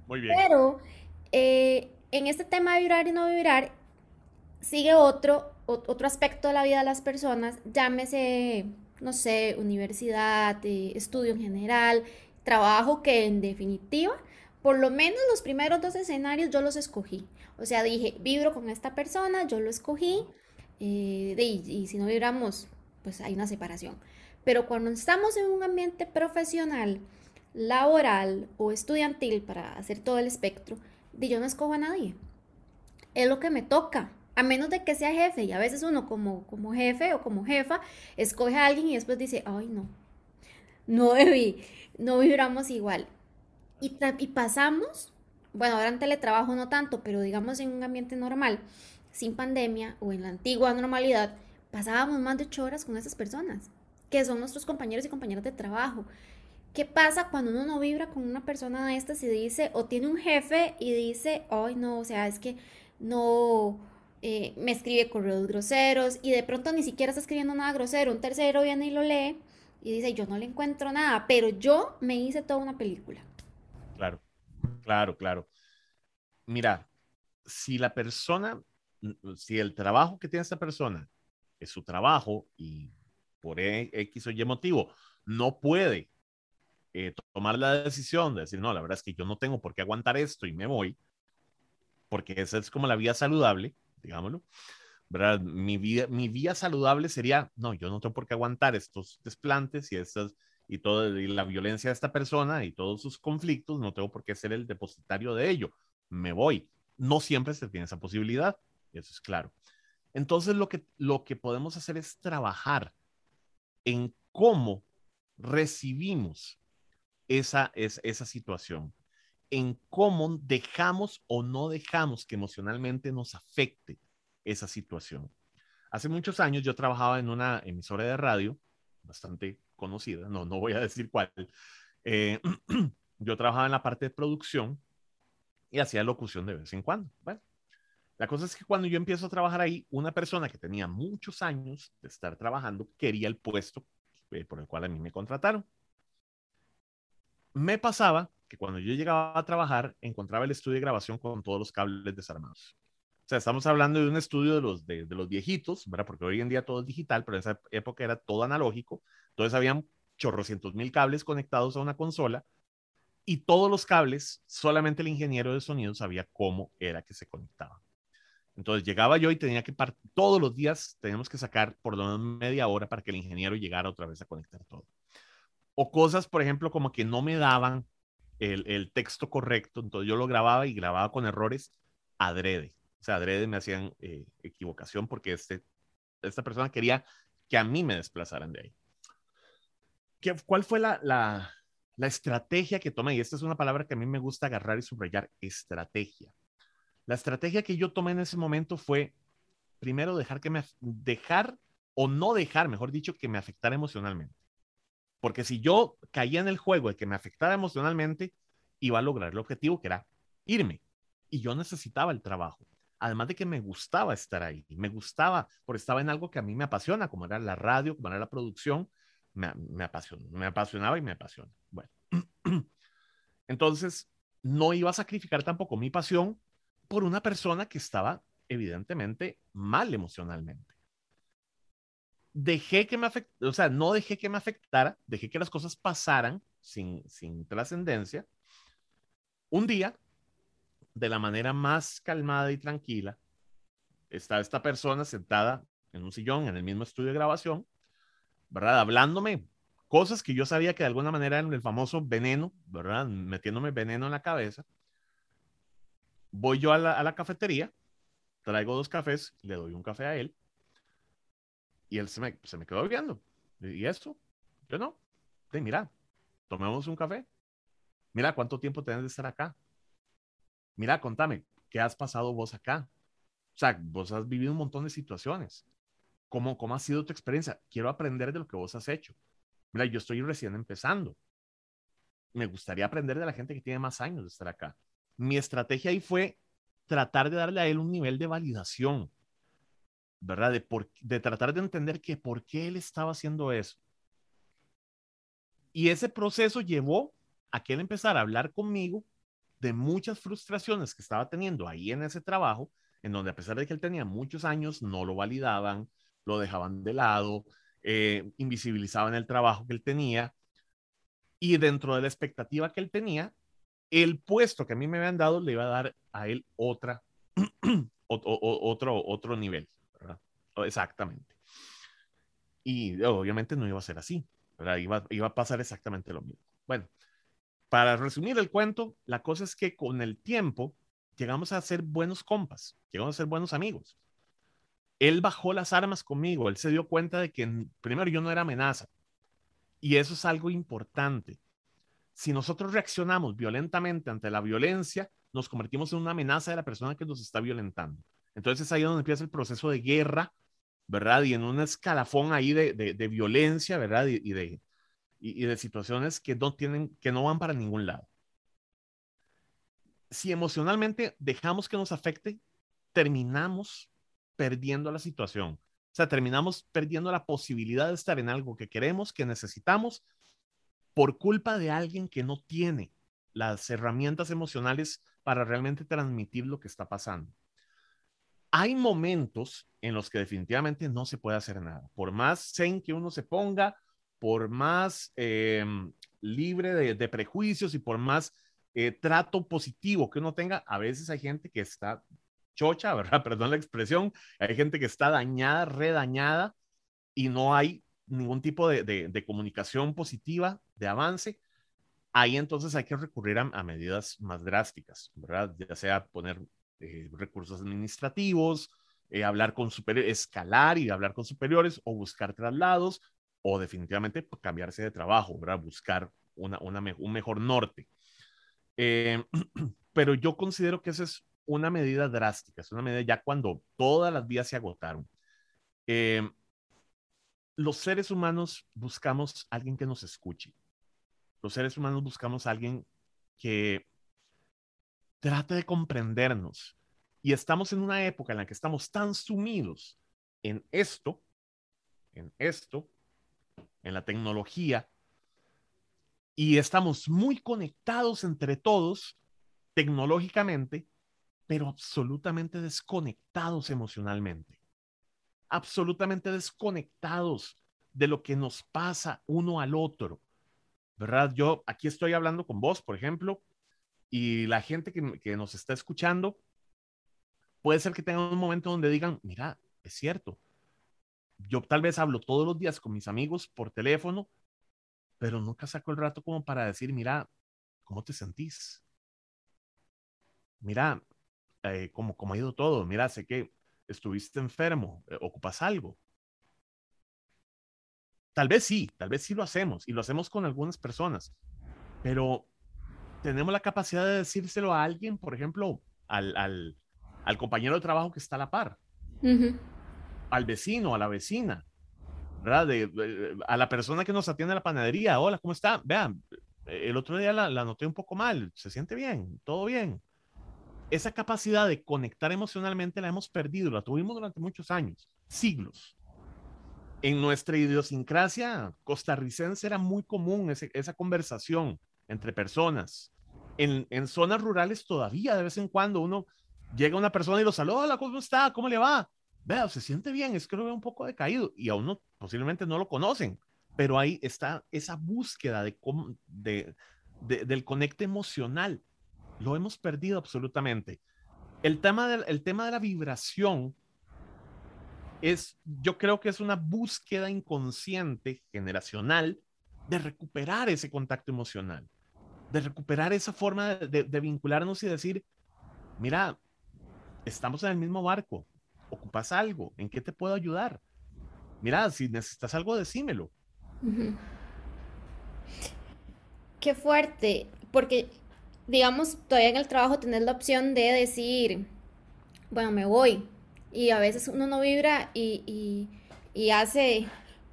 Muy bien. Pero eh, en este tema de vibrar y no vibrar, sigue otro, otro aspecto de la vida de las personas, llámese, no sé, universidad, eh, estudio en general, trabajo, que en definitiva, por lo menos los primeros dos escenarios yo los escogí. O sea, dije, vibro con esta persona, yo lo escogí, eh, y, y si no vibramos, pues hay una separación. Pero cuando estamos en un ambiente profesional, laboral o estudiantil, para hacer todo el espectro, de yo no escojo a nadie. Es lo que me toca, a menos de que sea jefe. Y a veces uno como, como jefe o como jefa escoge a alguien y después dice, ay no, no debí, no vibramos igual. Y, y pasamos, bueno, ahora en teletrabajo no tanto, pero digamos en un ambiente normal, sin pandemia o en la antigua normalidad, pasábamos más de ocho horas con esas personas, que son nuestros compañeros y compañeras de trabajo. ¿Qué pasa cuando uno no vibra con una persona de estas y dice, o tiene un jefe y dice, ay no, o sea, es que no eh, me escribe correos groseros y de pronto ni siquiera está escribiendo nada grosero, un tercero viene y lo lee y dice, yo no le encuentro nada, pero yo me hice toda una película. Claro, claro. Mira, si la persona, si el trabajo que tiene esta persona es su trabajo y por X o Y motivo no puede eh, tomar la decisión de decir, no, la verdad es que yo no tengo por qué aguantar esto y me voy, porque esa es como la vía saludable, digámoslo. ¿verdad? Mi, vida, mi vía saludable sería, no, yo no tengo por qué aguantar estos desplantes y, estas, y toda la violencia de esta persona y todos sus conflictos, no tengo por qué ser el depositario de ello, me voy. No siempre se tiene esa posibilidad, y eso es claro. Entonces lo que, lo que podemos hacer es trabajar en cómo recibimos esa, es, esa situación, en cómo dejamos o no dejamos que emocionalmente nos afecte esa situación. Hace muchos años yo trabajaba en una emisora de radio bastante conocida, no, no voy a decir cuál. Eh, yo trabajaba en la parte de producción y hacía locución de vez en cuando. Bueno, la cosa es que cuando yo empiezo a trabajar ahí, una persona que tenía muchos años de estar trabajando quería el puesto eh, por el cual a mí me contrataron me pasaba que cuando yo llegaba a trabajar, encontraba el estudio de grabación con todos los cables desarmados. O sea, estamos hablando de un estudio de los, de, de los viejitos, ¿verdad? Porque hoy en día todo es digital, pero en esa época era todo analógico. Entonces habían chorrocientos mil cables conectados a una consola y todos los cables, solamente el ingeniero de sonido sabía cómo era que se conectaban. Entonces llegaba yo y tenía que, todos los días teníamos que sacar por lo menos media hora para que el ingeniero llegara otra vez a conectar todo o cosas, por ejemplo, como que no me daban el, el, texto correcto, entonces yo lo grababa y grababa con errores adrede. O sea, adrede me hacían eh, equivocación porque este, esta persona quería que a mí me desplazaran de ahí. ¿Qué, ¿Cuál fue la, la, la estrategia que tomé? Y esta es una palabra que a mí me gusta agarrar y subrayar, estrategia. La estrategia que yo tomé en ese momento fue, primero, dejar que me, dejar o no dejar, mejor dicho, que me afectara emocionalmente. Porque si yo caía en el juego de que me afectara emocionalmente, iba a lograr el objetivo que era irme. Y yo necesitaba el trabajo. Además de que me gustaba estar ahí, me gustaba, porque estaba en algo que a mí me apasiona, como era la radio, como era la producción, me, me, me apasionaba y me apasiona. Bueno, entonces no iba a sacrificar tampoco mi pasión por una persona que estaba evidentemente mal emocionalmente. Dejé que me afectara, o sea, no dejé que me afectara, dejé que las cosas pasaran sin, sin trascendencia. Un día, de la manera más calmada y tranquila, está esta persona sentada en un sillón en el mismo estudio de grabación, ¿verdad? Hablándome cosas que yo sabía que de alguna manera eran el famoso veneno, ¿verdad? Metiéndome veneno en la cabeza. Voy yo a la, cafetería, traigo dos cafés, le doy un café a él y él se me, se me quedó viendo. ¿Y esto? Yo no. Sí, mira, tomemos un café. Mira, ¿cuánto tiempo tienes de estar acá? Mira, contame, ¿qué has pasado vos acá? O sea, vos has vivido un montón de situaciones. ¿Cómo, ¿Cómo ha sido tu experiencia? Quiero aprender de lo que vos has hecho. Mira, yo estoy recién empezando. Me gustaría aprender de la gente que tiene más años de estar acá. Mi estrategia ahí fue tratar de darle a él un nivel de validación, ¿verdad? De, de tratar de entender que por qué él estaba haciendo eso. Y ese proceso llevó a que él empezara a hablar conmigo de muchas frustraciones que estaba teniendo ahí en ese trabajo, en donde a pesar de que él tenía muchos años, no lo validaban, lo dejaban de lado, eh, invisibilizaban el trabajo que él tenía y dentro de la expectativa que él tenía, el puesto que a mí me habían dado le iba a dar a él otra, otro, otro nivel, Exactamente. Y obviamente no iba a ser así, Iba, iba a pasar exactamente lo mismo. Bueno, para resumir el cuento, la cosa es que con el tiempo llegamos a ser buenos compas, llegamos a ser buenos amigos él bajó las armas conmigo, él se dio cuenta de que primero yo no era amenaza. Y eso es algo importante. Si nosotros reaccionamos violentamente ante la violencia, nos convertimos en una amenaza de la persona que nos está violentando. Entonces es ahí donde empieza el proceso de guerra, ¿verdad? Y en un escalafón ahí de, de, violencia, ¿verdad? Y, de, y, de situaciones que no, tienen, que no van para ningún lado. Si emocionalmente dejamos que nos afecte, terminamos perdiendo la situación. O sea, terminamos perdiendo la posibilidad de estar en algo que queremos, que necesitamos, por culpa de alguien que no tiene las herramientas emocionales para realmente transmitir lo que está pasando. Hay momentos en los que definitivamente no se puede hacer nada. Por más zen que uno se ponga, por más em, libre de, prejuicios y por más eh, trato positivo que uno tenga, a veces hay gente que está chocha, ¿verdad? Perdón la expresión. Hay gente que está dañada, redañada y no hay ningún tipo de, comunicación positiva, de avance. Ahí entonces hay que recurrir a, medidas más drásticas, ¿verdad? Ya sea poner eh, recursos administrativos, eh, hablar con superiores, escalar y hablar con superiores o buscar traslados o definitivamente pues, cambiarse de trabajo, ¿verdad? Buscar una, un mejor norte. Eh, pero yo considero que ese es una medida drástica, es una medida ya cuando todas las vías se agotaron. Eh, los seres humanos buscamos alguien que nos escuche. Los seres humanos buscamos alguien que trate de comprendernos. Y estamos en una época en la que estamos tan sumidos en esto, en esto, en la tecnología, y estamos muy conectados entre todos tecnológicamente pero absolutamente desconectados emocionalmente, absolutamente desconectados de lo que nos pasa uno al otro, ¿verdad? Yo aquí estoy hablando con vos, por ejemplo, y la gente que, nos está escuchando, puede ser que tengan un momento donde digan, mira, es cierto, yo tal vez hablo todos los días con mis amigos por teléfono, pero nunca saco el rato como para decir, mira, ¿cómo te sentís? Mira, eh, como, ha ido todo. Mira, sé que estuviste enfermo, eh, ocupas algo. Tal vez sí, tal vez sí lo hacemos y lo hacemos con algunas personas, pero tenemos la capacidad de decírselo a alguien, por ejemplo, al, al, compañero de trabajo que está a la par, al vecino, a la vecina, ¿verdad? a la persona que nos atiende a la panadería. Hola, ¿cómo está? Vean, el otro día la, la noté un poco mal, se siente bien, todo bien esa capacidad de conectar emocionalmente la hemos perdido, la tuvimos durante muchos años, siglos. En nuestra idiosincrasia costarricense era muy común esa conversación entre personas, En, en zonas rurales todavía de vez en cuando uno llega una persona y lo saluda, hola, ¿cómo está? ¿Cómo le va? Vea, se siente bien, es que lo veo un poco decaído y a uno posiblemente no lo conocen, pero ahí está esa búsqueda de, de, de del conecte emocional. Lo hemos perdido absolutamente. El tema, del, el tema de la vibración es, yo creo que es una búsqueda inconsciente, generacional, de recuperar ese contacto emocional, de recuperar esa forma de, de, vincularnos y decir, mira, estamos en el mismo barco, ocupas algo, ¿en qué te puedo ayudar? Mira, si necesitas algo, decímelo. Qué fuerte, porque digamos, todavía en el trabajo tener la opción de decir, bueno, me voy. Y a veces uno no vibra y, hace,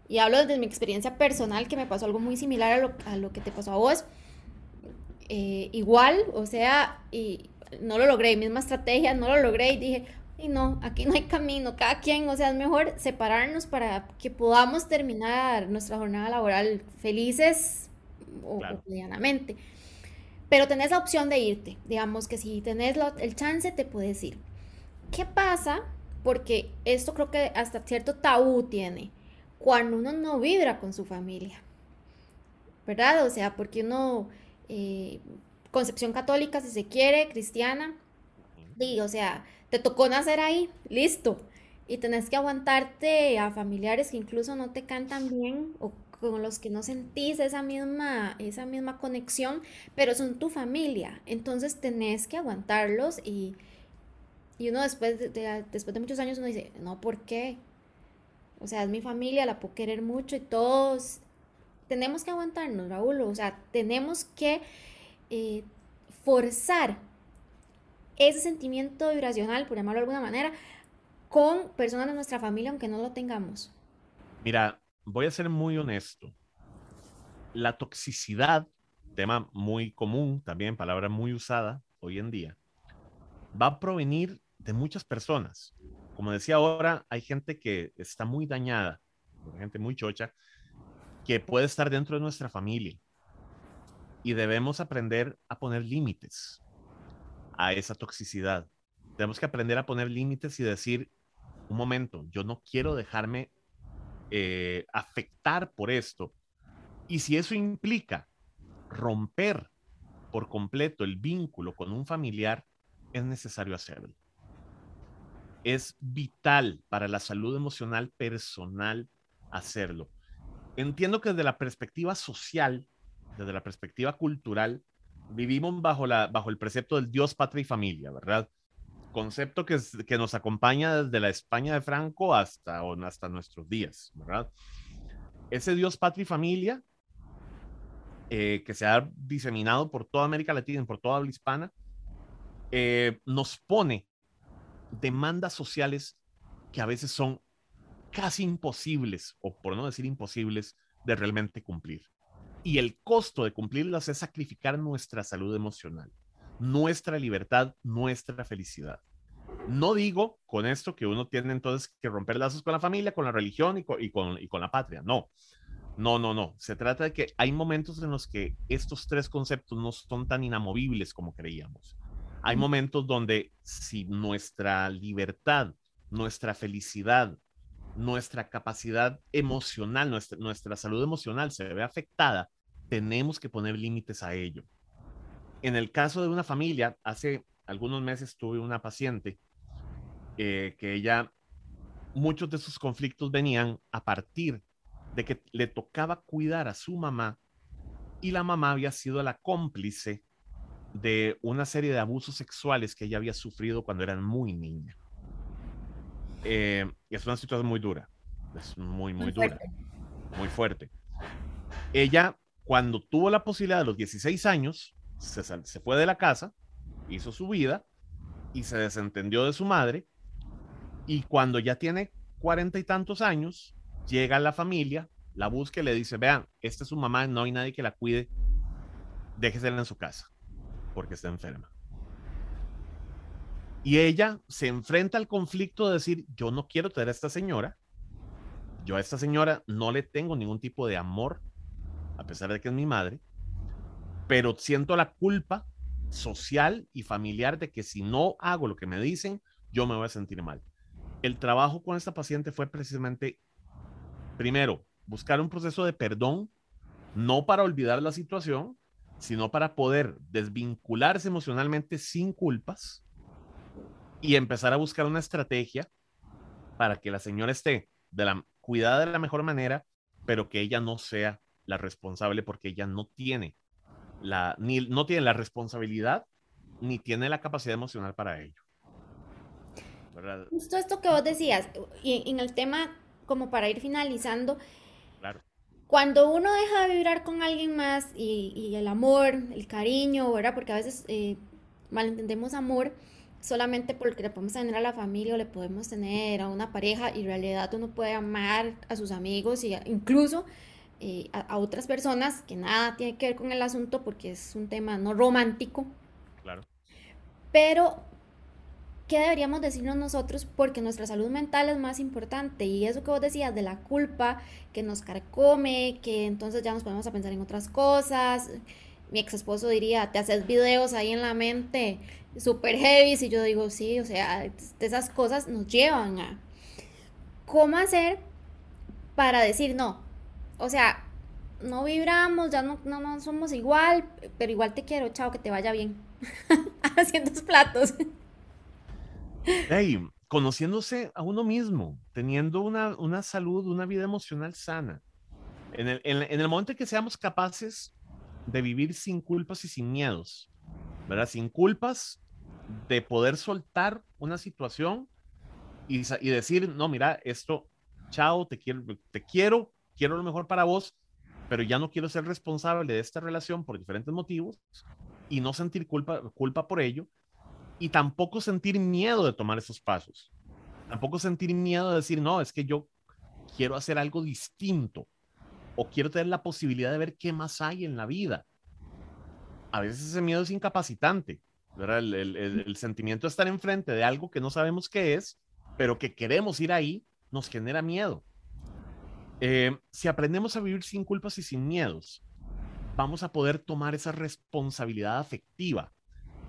y hablo desde mi experiencia personal, que me pasó algo muy similar a lo, que te pasó a vos. Eh, igual, o sea, y no lo logré, misma estrategia, no lo logré y dije, y no, aquí no hay camino, cada quien, o sea, es mejor separarnos para que podamos terminar nuestra jornada laboral felices o cotidianamente. Pero tenés la opción de irte. Digamos que si tenés el chance, te puedes ir. ¿Qué pasa? Porque esto creo que hasta cierto tabú tiene. Cuando uno no vibra con su familia. ¿Verdad? O sea, porque uno, eh, concepción católica, si se quiere, cristiana, y, o sea, te tocó nacer ahí, listo. Y tenés que aguantarte a familiares que incluso no te cantan bien o con los que no sentís esa misma, esa misma conexión, pero son tu familia. Entonces tenés que aguantarlos y, y uno después de, después de muchos años uno dice, no, ¿por qué? O sea, es mi familia, la puedo querer mucho y todos tenemos que aguantarnos, Raúl. O sea, tenemos que eh, forzar ese sentimiento vibracional, por llamarlo de alguna manera, con personas de nuestra familia, aunque no lo tengamos. Mira, voy a ser muy honesto. La toxicidad, tema muy común, también palabra muy usada hoy en día, va a provenir de muchas personas. Como decía ahora, hay gente que está muy dañada, gente muy chocha, que puede estar dentro de nuestra familia. Y debemos aprender a poner límites a esa toxicidad. Tenemos que aprender a poner límites y decir, un momento, yo no quiero dejarme eh, afectar por esto. Y si eso implica romper por completo el vínculo con un familiar, es necesario hacerlo. Es vital para la salud emocional personal hacerlo. Entiendo que desde la perspectiva social, desde la perspectiva cultural, vivimos bajo, la, bajo el precepto del Dios, patria y familia, ¿verdad? concepto que, que nos acompaña desde la España de Franco hasta, hasta nuestros días, ¿verdad? Ese Dios, patria y familia, eh, que se ha diseminado por toda América Latina y por toda habla hispana, eh, nos pone demandas sociales que a veces son casi imposibles, o por no decir imposibles, de realmente cumplir. Y el costo de cumplirlas es sacrificar nuestra salud emocional nuestra libertad, nuestra felicidad. No digo con esto que uno tiene entonces que romper lazos con la familia, con la religión y con, y con, la patria. No, no, no, no. Se trata de que hay momentos en los que estos tres conceptos no son tan inamovibles como creíamos. Hay momentos donde si nuestra libertad, nuestra felicidad, nuestra capacidad emocional, nuestra, nuestra salud emocional se ve afectada, tenemos que poner límites a ello en el caso de una familia, hace algunos meses tuve una paciente eh, que ella, muchos de sus conflictos venían a partir de que le tocaba cuidar a su mamá y la mamá había sido la cómplice de una serie de abusos sexuales que ella había sufrido cuando era muy niña. Eh, es una situación muy dura, es muy, muy, dura, muy fuerte. Ella, cuando tuvo la posibilidad de los 16 años, se, fue de la casa, hizo su vida y se desentendió de su madre. Y cuando ya tiene cuarenta y tantos años, llega a la familia, la busca y le dice, vean, esta es su mamá, no hay nadie que la cuide, déjesela en su casa, porque está enferma. Y ella se enfrenta al conflicto de decir, yo no quiero tener a esta señora, yo a esta señora no le tengo ningún tipo de amor, a pesar de que es mi madre, pero siento la culpa social y familiar de que si no hago lo que me dicen, yo me voy a sentir mal. El trabajo con esta paciente fue precisamente, primero, buscar un proceso de perdón, no para olvidar la situación, sino para poder desvincularse emocionalmente sin culpas y empezar a buscar una estrategia para que la señora esté cuidada de la mejor manera, pero que ella no sea la responsable porque ella no tiene la, ni, no tiene la responsabilidad ni tiene la capacidad emocional para ello. Justo esto que vos decías, y en el tema, como para ir finalizando, claro. cuando uno deja de vibrar con alguien más y, el amor, el cariño, ¿verdad? Porque a veces eh, malentendemos amor solamente porque le podemos tener a la familia o le podemos tener a una pareja y en realidad uno puede amar a sus amigos y incluso eh, a, otras personas que nada tiene que ver con el asunto porque es un tema no romántico. Claro. Pero, ¿qué deberíamos decirnos nosotros? Porque nuestra salud mental es más importante y eso que vos decías de la culpa que nos carcome, que entonces ya nos ponemos a pensar en otras cosas. Mi ex esposo diría, te haces videos ahí en la mente super heavy y yo digo, sí, o sea, esas cosas nos llevan a cómo hacer para decir no. O sea, no vibramos, ya no, no, somos igual, pero igual te quiero, chao, que te vaya bien. Haciendo platos. Hey, conociéndose a uno mismo, teniendo una, una salud, una vida emocional sana. En el, en, en el momento en que seamos capaces de vivir sin culpas y sin miedos, ¿verdad? Sin culpas de poder soltar una situación y, y, decir, no, mira, esto, chao, te quiero, te quiero, quiero lo mejor para vos, pero ya no quiero ser responsable de esta relación por diferentes motivos y no sentir culpa, culpa por ello y tampoco sentir miedo de tomar esos pasos. Tampoco sentir miedo de decir, no, es que yo quiero hacer algo distinto o quiero tener la posibilidad de ver qué más hay en la vida. A veces ese miedo es incapacitante. El, sentimiento de estar enfrente de algo que no sabemos qué es, pero que queremos ir ahí, nos genera miedo. Eh, si aprendemos a vivir sin culpas y sin miedos, vamos a poder tomar esa responsabilidad afectiva,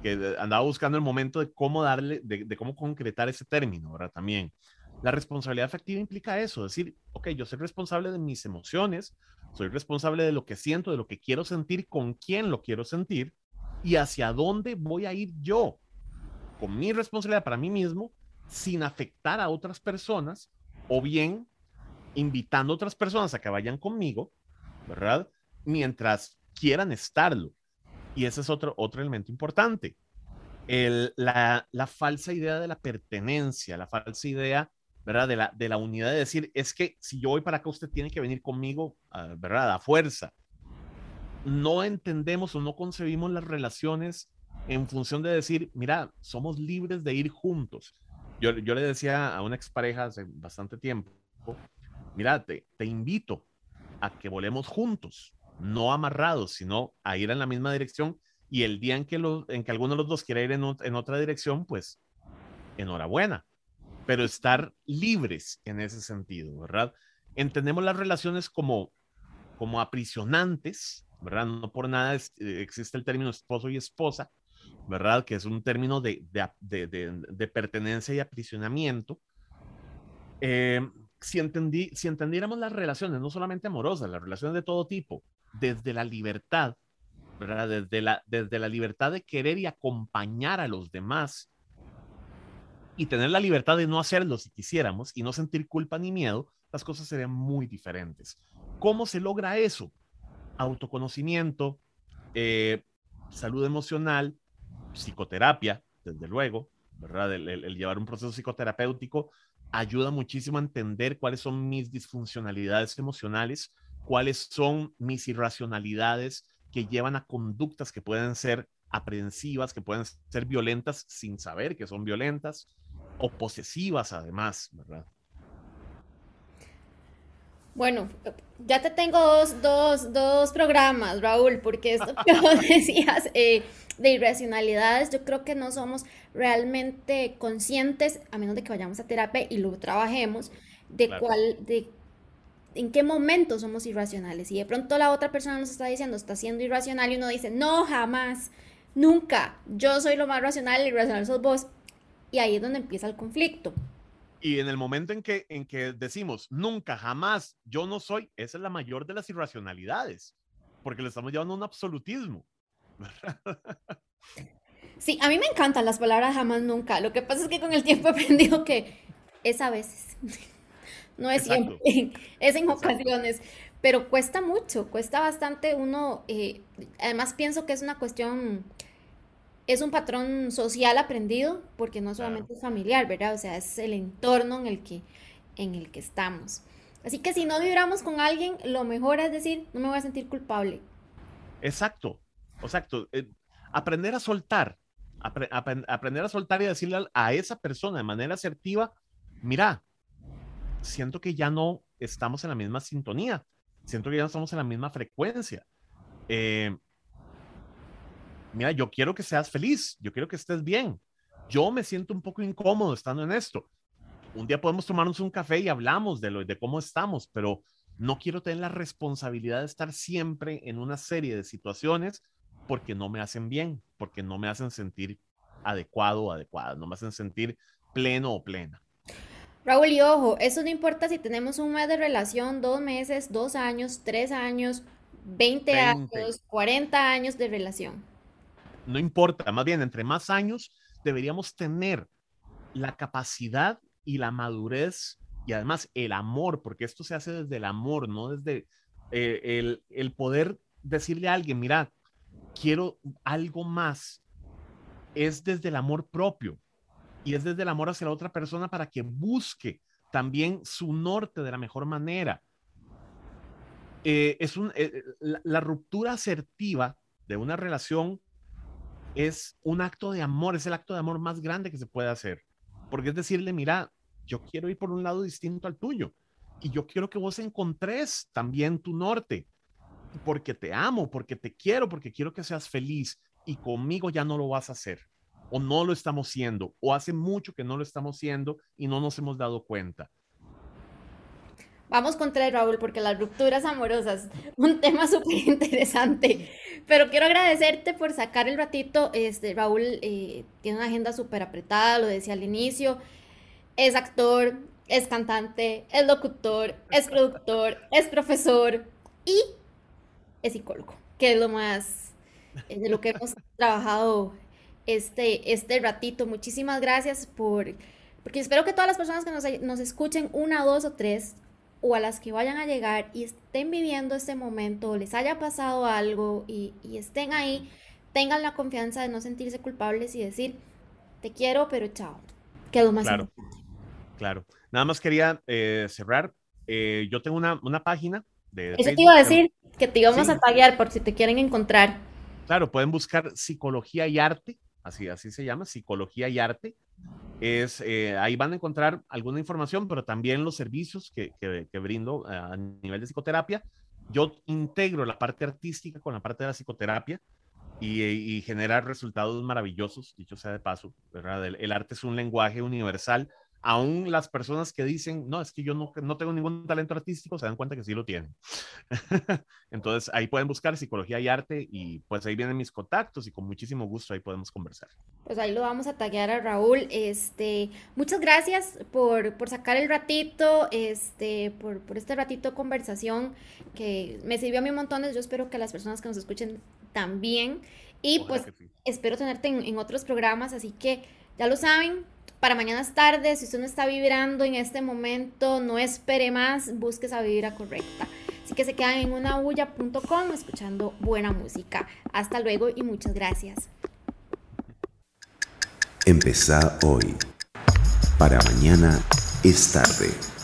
que andaba buscando el momento de cómo darle, de, cómo concretar ese término, ¿verdad? También. La responsabilidad afectiva implica eso, decir, ok, yo soy responsable de mis emociones, soy responsable de lo que siento, de lo que quiero sentir, con quién lo quiero sentir, y hacia dónde voy a ir yo con mi responsabilidad para mí mismo sin afectar a otras personas o bien invitando a otras personas a que vayan conmigo, ¿verdad? Mientras quieran estarlo. Y ese es otro, otro elemento importante. La, falsa idea de la pertenencia, la falsa idea, ¿verdad? De la, de la unidad de decir, es que si yo voy para acá, usted tiene que venir conmigo, ah, ¿verdad? A fuerza no entendemos o no concebimos las relaciones en función de decir, mira, somos libres de ir juntos. Yo, le decía a una expareja hace bastante tiempo, mira, te, invito a que volemos juntos, no amarrados, sino a ir en la misma dirección y el día en que, en que alguno de los dos quiera ir en, otra dirección, pues enhorabuena, pero estar libres en ese sentido, ¿verdad? Entendemos las relaciones como, como aprisionantes, ¿verdad? No por nada existe el término esposo y esposa, ¿verdad? Que es un término de, de, pertenencia y aprisionamiento. Eh, si, entendí, si entendiéramos las relaciones, no solamente amorosas, las relaciones de todo tipo, desde la libertad. Desde la, desde la libertad de querer y acompañar a los demás y tener la libertad de no hacerlo si quisiéramos y no sentir culpa ni miedo, las cosas serían muy diferentes. ¿Cómo se logra eso? autoconocimiento, eh, salud emocional, psicoterapia, desde luego, ¿verdad? El, llevar un proceso psicoterapéutico ayuda muchísimo a entender cuáles son mis disfuncionalidades emocionales, cuáles son mis irracionalidades que llevan a conductas que pueden ser aprensivas, que pueden ser violentas sin saber que son violentas, o posesivas además, ¿verdad? Bueno, ya te tengo dos, dos, dos programas, Raúl, porque esto que vos decías eh, de irracionalidades, yo creo que no somos realmente conscientes, a menos de que vayamos a terapia y lo trabajemos, de cuál, de en qué momento somos irracionales. Y de pronto la otra persona nos está diciendo, está siendo irracional y uno dice, no, jamás. nunca, yo soy lo más racional y irracional sos vos. Y ahí es donde empieza el conflicto. Y en el momento en que, en que decimos nunca, jamás, yo no soy, esa es la mayor de las irracionalidades, porque le estamos llevando a un absolutismo. Sí, a mí me encantan las palabras jamás, nunca. Lo que pasa es que con el tiempo he aprendido que es a veces, no es siempre, es en ocasiones, pero cuesta mucho, cuesta bastante uno, eh, además pienso que es una cuestión es un patrón social aprendido porque no solamente es familiar, ¿verdad? O sea, es el entorno en el que, en el que estamos. Así que si no vibramos con alguien, lo mejor es decir, no me voy a sentir culpable. Exacto, exacto. Eh, aprender a soltar, aprender a soltar y decirle a, esa persona de manera asertiva, mira, siento que ya no estamos en la misma sintonía, siento que ya no estamos en la misma frecuencia. Eh, mira, yo quiero que seas feliz, yo quiero que estés bien. Yo me siento un poco incómodo estando en esto. Un día podemos tomarnos un café y hablamos de, lo, de cómo estamos, pero no quiero tener la responsabilidad de estar siempre en una serie de situaciones porque no me hacen bien, porque no me hacen sentir adecuado o adecuada, no me hacen sentir pleno o plena. Raúl, y ojo, eso no importa si tenemos un mes de relación, dos meses, dos años, tres años, 20. años, 40 años de relación no importa, más bien, entre más años deberíamos tener la capacidad y la madurez y además el amor, porque esto se hace desde el amor, no desde eh, el, poder decirle a alguien, mira, quiero algo más, es desde el amor propio y es desde el amor hacia la otra persona para que busque también su norte de la mejor manera. Eh, es un, eh, la, ruptura asertiva de una relación es un acto de amor, es el acto de amor más grande que se puede hacer. Porque es decirle, mira, yo quiero ir por un lado distinto al tuyo y yo quiero que vos encontres también tu norte, porque te amo, porque te quiero, porque quiero que seas feliz y conmigo ya no lo vas a hacer o no lo estamos siendo o hace mucho que no lo estamos siendo y no nos hemos dado cuenta. Vamos con tres, Raúl, porque las rupturas amorosas, un tema súper interesante. Pero quiero agradecerte por sacar el ratito. Este, Raúl eh, tiene una agenda súper apretada, lo decía al inicio. Es actor, es cantante, es locutor, es productor, es profesor y es psicólogo, que es lo más eh, de lo que hemos trabajado este, este ratito. Muchísimas gracias por, porque espero que todas las personas que nos, nos escuchen, una, dos o tres, o a las que vayan a llegar y estén viviendo este momento, les haya pasado algo y, estén ahí, tengan la confianza de no sentirse culpables y decir, te quiero, pero chao. Quedo más Claro, claro. Nada más quería eh, cerrar. Eh, yo tengo una, página de... Eso te iba a decir, que te íbamos a taguear por si te quieren encontrar. Claro, pueden buscar psicología y arte, así, así se llama, psicología y arte es, eh, ahí van a encontrar alguna información, pero también los servicios que, que, brindo a nivel de psicoterapia. Yo integro la parte artística con la parte de la psicoterapia y, y generar resultados maravillosos, dicho sea de paso, ¿verdad? el arte es un lenguaje universal aún las personas que dicen, no, es que yo no, no tengo ningún talento artístico, se dan cuenta que sí lo tienen. Entonces ahí pueden buscar psicología y arte y pues ahí vienen mis contactos y con muchísimo gusto ahí podemos conversar. Pues ahí lo vamos a taguear a Raúl. Este, muchas gracias por, por sacar el ratito, este, por, por este ratito de conversación que me sirvió a mí un montón. Yo espero que las personas que nos escuchen también. Y pues espero tenerte en, en otros programas, así que ya lo saben, para mañana es tarde, si usted no está vibrando en este momento, no espere más, busque esa vibra correcta. Así que se quedan en unabulla.com escuchando buena música. Hasta luego y muchas gracias. Empezá hoy. Para mañana es tarde.